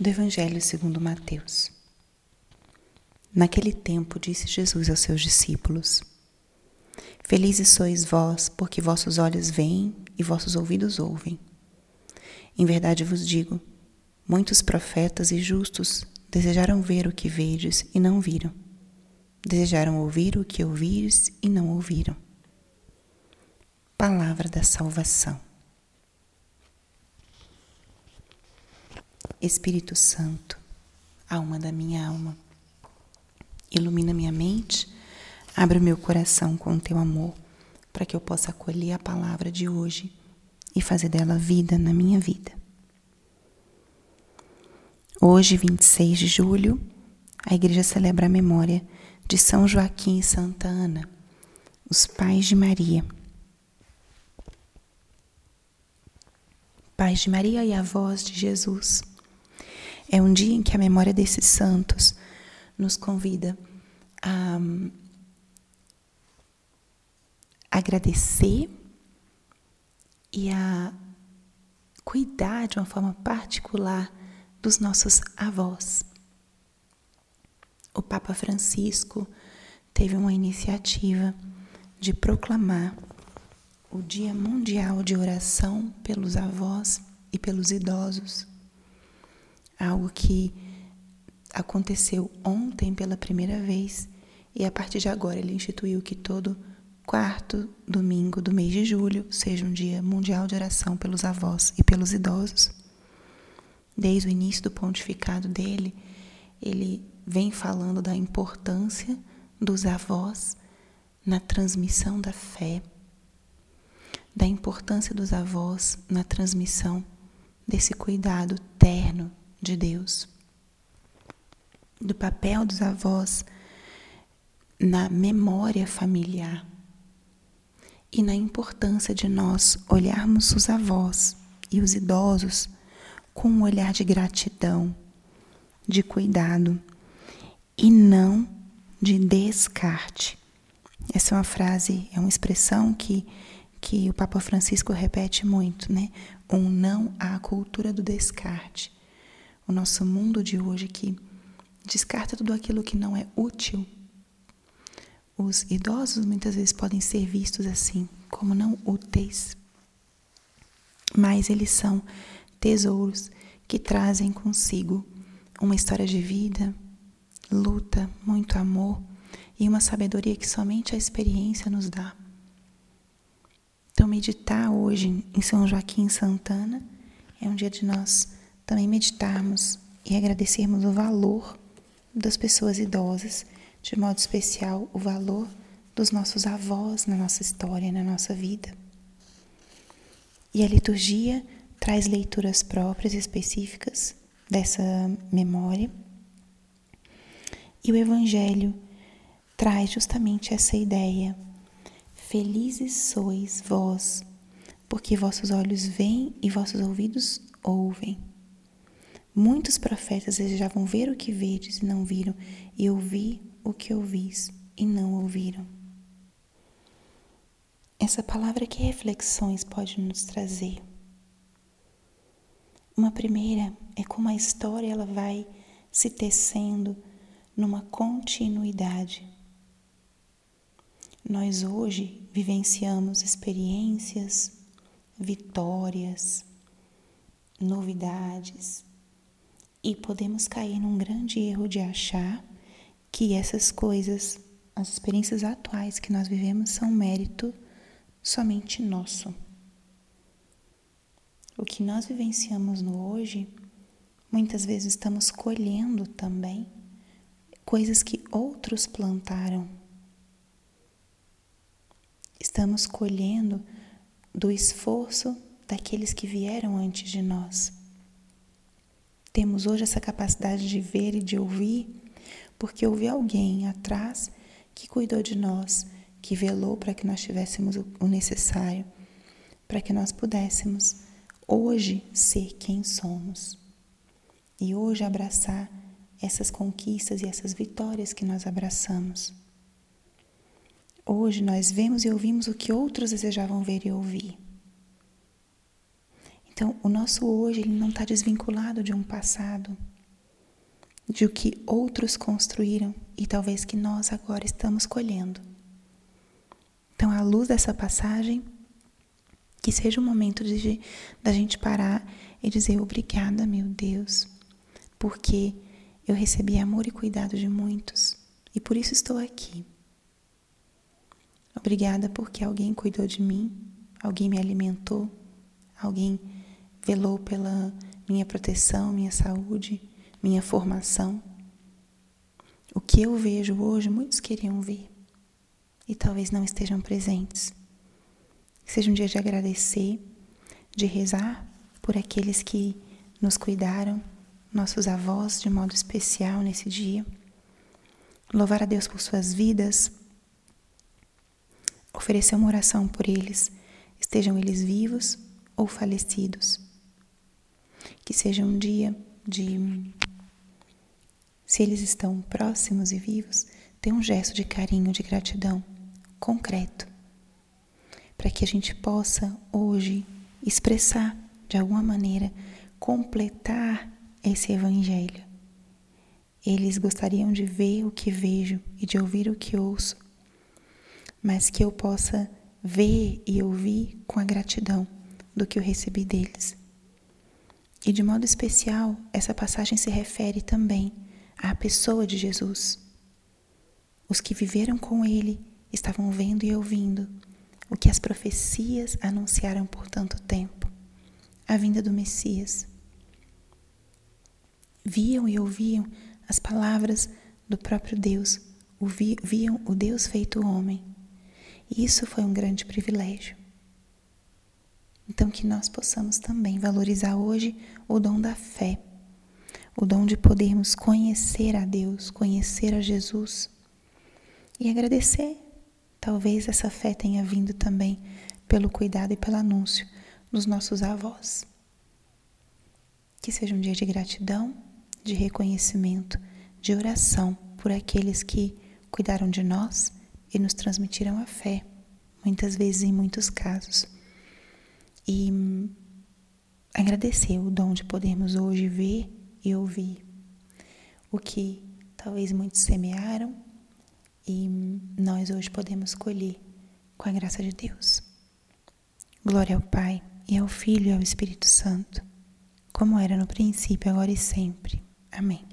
do Evangelho segundo Mateus. Naquele tempo disse Jesus aos seus discípulos: Felizes sois vós, porque vossos olhos veem e vossos ouvidos ouvem. Em verdade vos digo, muitos profetas e justos desejaram ver o que vedes e não viram. Desejaram ouvir o que ouvires e não ouviram. Palavra da salvação. Espírito Santo, alma da minha alma, ilumina minha mente, abre o meu coração com o teu amor, para que eu possa acolher a palavra de hoje e fazer dela vida na minha vida. Hoje, 26 de julho, a igreja celebra a memória de São Joaquim e Santa Ana, os pais de Maria. Pais de Maria e avós de Jesus. É um dia em que a memória desses santos nos convida a agradecer e a cuidar de uma forma particular dos nossos avós. O Papa Francisco teve uma iniciativa de proclamar o Dia Mundial de Oração pelos avós e pelos idosos algo que aconteceu ontem pela primeira vez e a partir de agora ele instituiu que todo quarto domingo do mês de julho seja um dia mundial de oração pelos avós e pelos idosos. Desde o início do pontificado dele, ele vem falando da importância dos avós na transmissão da fé, da importância dos avós na transmissão desse cuidado terno de Deus, do papel dos avós na memória familiar e na importância de nós olharmos os avós e os idosos com um olhar de gratidão, de cuidado e não de descarte. Essa é uma frase, é uma expressão que, que o Papa Francisco repete muito, né? Um não à cultura do descarte o nosso mundo de hoje que descarta tudo aquilo que não é útil. Os idosos muitas vezes podem ser vistos assim, como não úteis, mas eles são tesouros que trazem consigo uma história de vida, luta, muito amor e uma sabedoria que somente a experiência nos dá. Então, meditar hoje em São Joaquim Santana é um dia de nós também meditarmos e agradecermos o valor das pessoas idosas, de modo especial o valor dos nossos avós na nossa história, na nossa vida. E a liturgia traz leituras próprias e específicas dessa memória. E o Evangelho traz justamente essa ideia: Felizes sois vós, porque vossos olhos veem e vossos ouvidos ouvem. Muitos profetas desejavam ver o que vedes e não viram, e ouvir o que ouvis e não ouviram. Essa palavra, que reflexões pode nos trazer? Uma primeira é como a história ela vai se tecendo numa continuidade. Nós hoje vivenciamos experiências, vitórias, novidades, e podemos cair num grande erro de achar que essas coisas, as experiências atuais que nós vivemos, são mérito somente nosso. O que nós vivenciamos no hoje, muitas vezes estamos colhendo também coisas que outros plantaram. Estamos colhendo do esforço daqueles que vieram antes de nós. Temos hoje essa capacidade de ver e de ouvir, porque houve alguém atrás que cuidou de nós, que velou para que nós tivéssemos o necessário, para que nós pudéssemos hoje ser quem somos e hoje abraçar essas conquistas e essas vitórias que nós abraçamos. Hoje nós vemos e ouvimos o que outros desejavam ver e ouvir. O nosso hoje ele não está desvinculado de um passado, de o que outros construíram e talvez que nós agora estamos colhendo. Então, à luz dessa passagem, que seja o momento de da gente parar e dizer obrigada, meu Deus, porque eu recebi amor e cuidado de muitos e por isso estou aqui. Obrigada porque alguém cuidou de mim, alguém me alimentou, alguém velou pela minha proteção, minha saúde, minha formação. O que eu vejo hoje, muitos queriam ver e talvez não estejam presentes. Seja um dia de agradecer, de rezar por aqueles que nos cuidaram, nossos avós de modo especial nesse dia. Louvar a Deus por suas vidas, oferecer uma oração por eles, estejam eles vivos ou falecidos. Que seja um dia de, se eles estão próximos e vivos, ter um gesto de carinho, de gratidão concreto, para que a gente possa hoje expressar de alguma maneira, completar esse evangelho. Eles gostariam de ver o que vejo e de ouvir o que ouço, mas que eu possa ver e ouvir com a gratidão do que eu recebi deles. E de modo especial, essa passagem se refere também à pessoa de Jesus. Os que viveram com ele estavam vendo e ouvindo o que as profecias anunciaram por tanto tempo a vinda do Messias. Viam e ouviam as palavras do próprio Deus, viam o Deus feito homem. E isso foi um grande privilégio. Então, que nós possamos também valorizar hoje o dom da fé, o dom de podermos conhecer a Deus, conhecer a Jesus e agradecer. Talvez essa fé tenha vindo também pelo cuidado e pelo anúncio dos nossos avós. Que seja um dia de gratidão, de reconhecimento, de oração por aqueles que cuidaram de nós e nos transmitiram a fé, muitas vezes em muitos casos e agradecer o dom de podermos hoje ver e ouvir o que talvez muitos semearam e nós hoje podemos colher com a graça de Deus. Glória ao Pai e ao Filho e ao Espírito Santo, como era no princípio, agora e sempre. Amém.